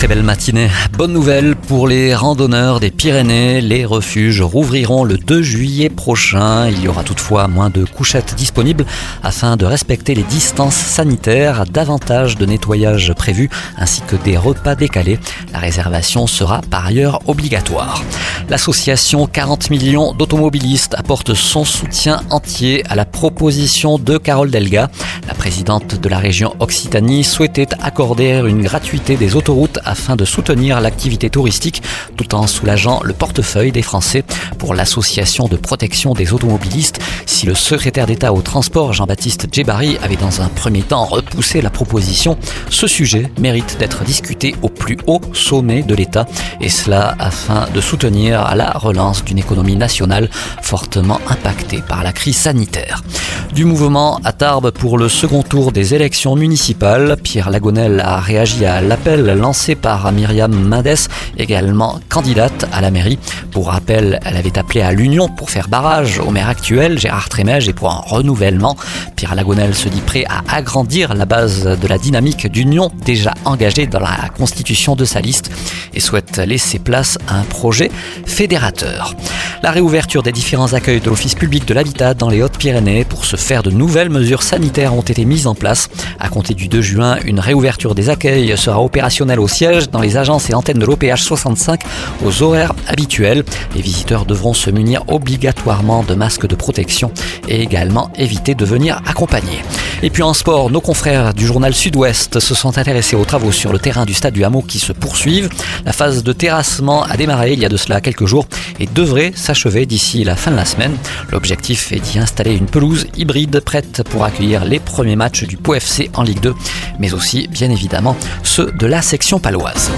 Très belle matinée. Bonne nouvelle pour les randonneurs des Pyrénées. Les refuges rouvriront le 2 juillet prochain. Il y aura toutefois moins de couchettes disponibles afin de respecter les distances sanitaires. Davantage de nettoyage prévu ainsi que des repas décalés. La réservation sera par ailleurs obligatoire. L'association 40 millions d'automobilistes apporte son soutien entier à la proposition de Carole Delga. La présidente de la région Occitanie souhaitait accorder une gratuité des autoroutes afin de soutenir l'activité touristique tout en soulageant le portefeuille des Français pour l'association de protection des automobilistes. Si le secrétaire d'État au transport Jean-Baptiste Djebari avait dans un premier temps repoussé la proposition, ce sujet mérite d'être discuté au plus haut sommet de l'État et cela afin de soutenir la relance d'une économie nationale fortement impactée par la crise sanitaire. Du mouvement à Tarbes pour le second tour des élections municipales, Pierre Lagonel a réagi à l'appel lancé par Myriam Mendes, également candidate à la mairie. Pour rappel, elle avait appelé à l'union pour faire barrage au maire actuel, Gérard Et pour un renouvellement. Pierre Lagonel se dit prêt à agrandir la base de la dynamique d'union déjà engagée dans la constitution de sa liste et souhaite laisser place à un projet fédérateur. La réouverture des différents accueils de l'Office public de l'habitat dans les Hautes-Pyrénées pour se faire de nouvelles mesures sanitaires ont été mises en place. À compter du 2 juin, une réouverture des accueils sera opérationnelle au siège, dans les agences et antennes de l'OPH 65 aux horaires habituels. Les visiteurs devront se munir obligatoirement de masques de protection et également éviter de venir accompagner. Et puis en sport, nos confrères du journal Sud-Ouest se sont intéressés aux travaux sur le terrain du stade du Hameau qui se poursuivent. La phase de terrassement a démarré il y a de cela quelques jours et devrait s'achever d'ici la fin de la semaine. L'objectif est d'y installer une pelouse hybride prête pour accueillir les premiers matchs du POFC en Ligue 2, mais aussi bien évidemment ceux de la section paloise.